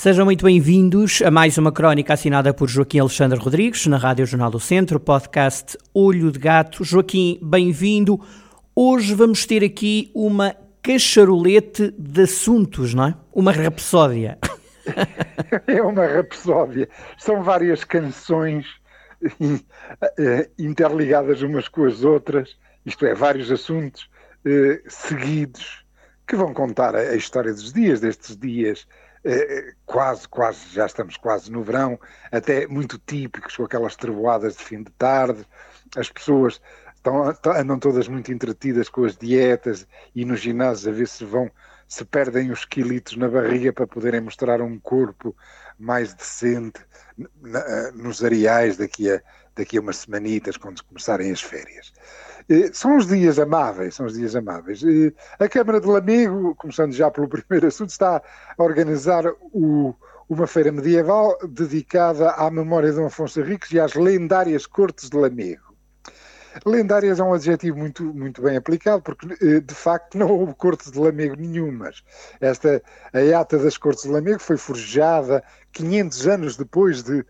Sejam muito bem-vindos a mais uma crónica assinada por Joaquim Alexandre Rodrigues, na Rádio Jornal do Centro, podcast Olho de Gato. Joaquim, bem-vindo. Hoje vamos ter aqui uma cacharolete de assuntos, não é? Uma rapsódia. É uma rapsódia. São várias canções eh, interligadas umas com as outras, isto é, vários assuntos eh, seguidos que vão contar a história dos dias, destes dias eh, quase, quase, já estamos quase no verão, até muito típicos, com aquelas trevoadas de fim de tarde, as pessoas estão, andam todas muito entretidas com as dietas e nos ginásios a ver se vão, se perdem os quilitos na barriga para poderem mostrar um corpo mais decente eh, nos areais daqui a, daqui a umas semanitas, quando começarem as férias. Eh, são os dias amáveis, são os dias amáveis. Eh, a Câmara de Lamego, começando já pelo primeiro assunto, está a organizar o, uma feira medieval dedicada à memória de Dom Afonso Henriques e às lendárias cortes de Lamego. Lendárias é um adjetivo muito, muito bem aplicado, porque eh, de facto não houve cortes de Lamego nenhumas. Esta, a ata das cortes de Lamego foi forjada 500 anos depois de,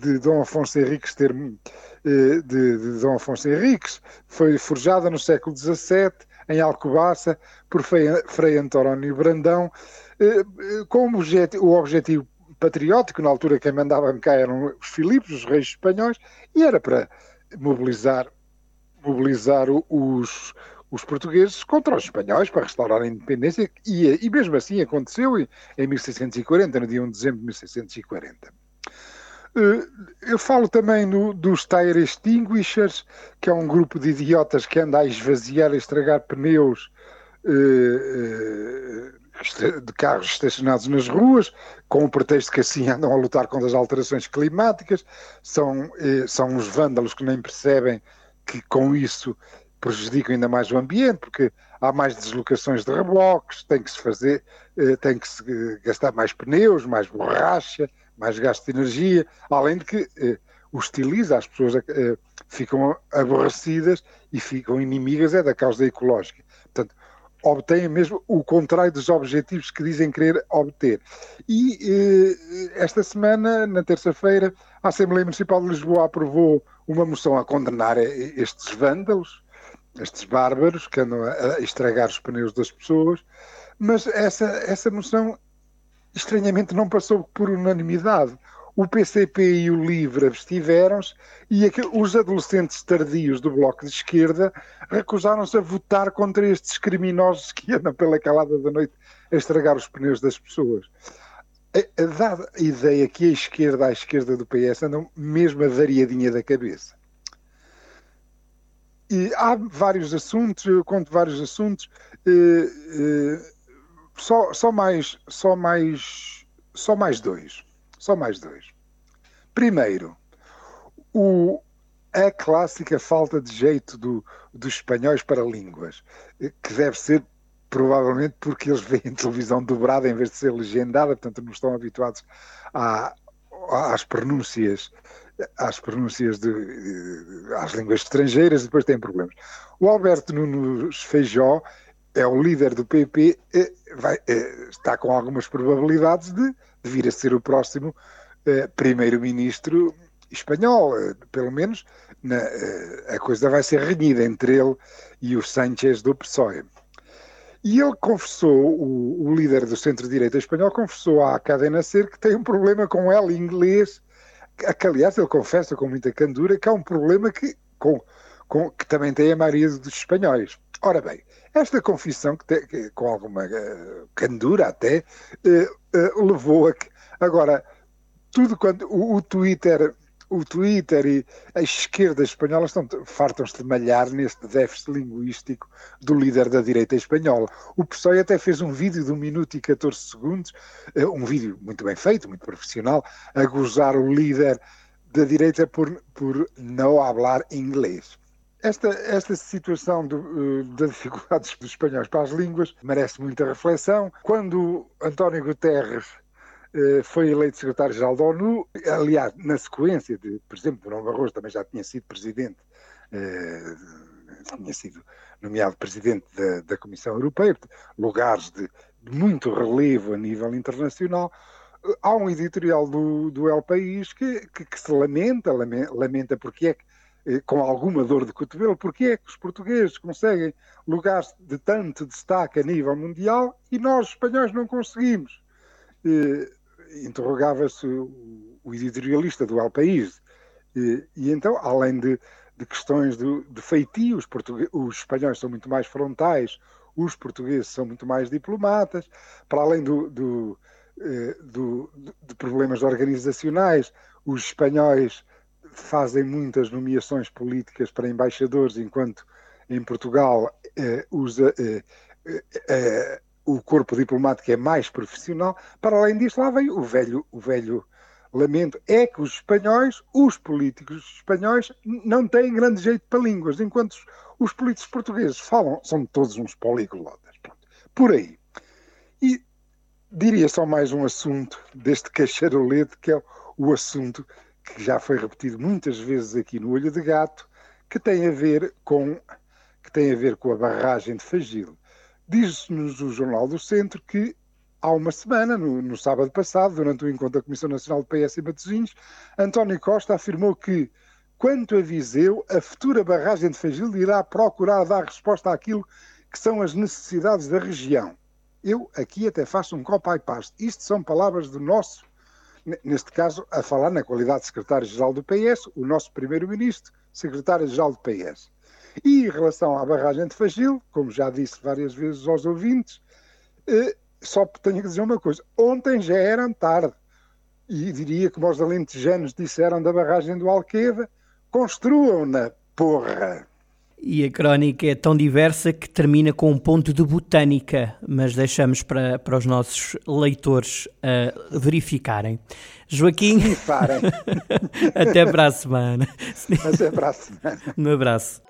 de Dom Afonso Henriques ter eh, de, de Dom Afonso Henriques, foi forjada no século XVII, em Alcobaça, por Frei António Brandão, eh, eh, com o objetivo patriótico, na altura quem mandava cá eram os Filipos, os reis espanhóis, e era para mobilizar, mobilizar os, os portugueses contra os espanhóis para restaurar a independência, e, e mesmo assim aconteceu em 1640, no dia 1 de dezembro de 1640. Eh, eu falo também no, dos Tire Extinguishers, que é um grupo de idiotas que anda a esvaziar e estragar pneus eh, eh, de carros estacionados nas ruas, com o pretexto que assim andam a lutar contra as alterações climáticas. São, são os vândalos que nem percebem que com isso prejudicam ainda mais o ambiente, porque há mais deslocações de reboques, tem que se fazer, tem que se gastar mais pneus, mais borracha, mais gasto de energia, além de que eh, hostiliza as pessoas, eh, ficam aborrecidas e ficam inimigas é da causa ecológica. Portanto, obtêm mesmo o contrário dos objetivos que dizem querer obter. E eh, esta semana, na terça-feira, a Assembleia Municipal de Lisboa aprovou uma moção a condenar eh, estes vândalos, estes bárbaros que andam a estragar os pneus das pessoas, mas essa, essa moção estranhamente não passou por unanimidade. O PCP e o LIVRE abstiveram-se e os adolescentes tardios do Bloco de Esquerda recusaram-se a votar contra estes criminosos que andam pela calada da noite a estragar os pneus das pessoas. Dada a ideia que a esquerda à esquerda do PS andam mesmo a variadinha da cabeça. E há vários assuntos, eu conto vários assuntos. Eh, eh, só, só mais, só mais, só mais dois, só mais dois. Primeiro, o, a clássica falta de jeito do, dos espanhóis para línguas, que deve ser provavelmente porque eles veem televisão dobrada em vez de ser legendada, portanto não estão habituados à, às pronúncias às pronúncias de, às línguas estrangeiras e depois têm problemas. O Alberto Nunes Feijó é o líder do PP, eh, vai, eh, está com algumas probabilidades de, de, vir a ser o próximo eh, primeiro-ministro espanhol, pelo menos na, a coisa vai ser renhida entre ele e o Sánchez do PSOE. E ele confessou, o, o líder do centro-direita espanhol, confessou à Cadena Ser que tem um problema com ela inglês, que aliás ele confessa com muita candura que há um problema que, com, com, que também tem a maioria dos espanhóis. Ora bem, esta confissão, que, te, que com alguma uh, candura até, uh, uh, levou a que. Agora, tudo quando o, o, Twitter. O Twitter e a esquerda espanhola estão fartam-se de malhar neste déficit linguístico do líder da direita espanhola. O PSOE até fez um vídeo de 1 minuto e 14 segundos, um vídeo muito bem feito, muito profissional, a gozar o líder da direita por, por não falar inglês. Esta, esta situação do, uh, das dificuldades dos espanhóis para as línguas merece muita reflexão. Quando António Guterres uh, foi eleito secretário-geral da ONU, aliás, na sequência de, por exemplo, Durão Barroso também já tinha sido presidente, uh, tinha sido nomeado presidente da, da Comissão Europeia, lugares de, de muito relevo a nível internacional há um editorial do, do El País que, que, que se lamenta, lamenta, porque é que, eh, com alguma dor de cotovelo, porque é que os portugueses conseguem lugares de tanto destaque a nível mundial e nós, espanhóis, não conseguimos. Eh, Interrogava-se o, editorialista do El País. Eh, e então, além de, de questões de, de feitio, os, os espanhóis são muito mais frontais, os portugueses são muito mais diplomatas, para além do, do eh, do, de problemas organizacionais. Os espanhóis fazem muitas nomeações políticas para embaixadores, enquanto em Portugal eh, usa, eh, eh, eh, o corpo diplomático é mais profissional. Para além disso, lá vem o velho, o velho lamento, é que os espanhóis, os políticos espanhóis, não têm grande jeito para línguas, enquanto os, os políticos portugueses falam, são todos uns poliglotas. Por aí. E diria só mais um assunto deste cacharolete, que é o assunto que já foi repetido muitas vezes aqui no Olho de Gato, que tem a ver com, que tem a, ver com a barragem de Fagil. Diz-nos o Jornal do Centro que há uma semana, no, no, sábado passado, durante o encontro da Comissão Nacional de PS em Matosinhos, António Costa afirmou que, quanto a Viseu, a futura barragem de Fagil irá procurar dar resposta àquilo que são as necessidades da região. Eu aqui até faço um copo e paste. Isto são palavras do nosso, neste caso, a falar na qualidade de secretário-geral do PS, o nosso primeiro-ministro, secretário-geral do PS. E em relação à barragem de Fagil, como já disse várias vezes aos ouvintes, eh, só tenho que dizer uma coisa: ontem já era tarde. E diria como os alentejanos disseram da barragem do Alqueva: construam-na, porra! E a crónica é tão diversa que termina com um ponto de botânica, mas deixamos para, para os nossos leitores uh, verificarem. Joaquim. Sim, Até para a semana. Até para a semana. Um abraço.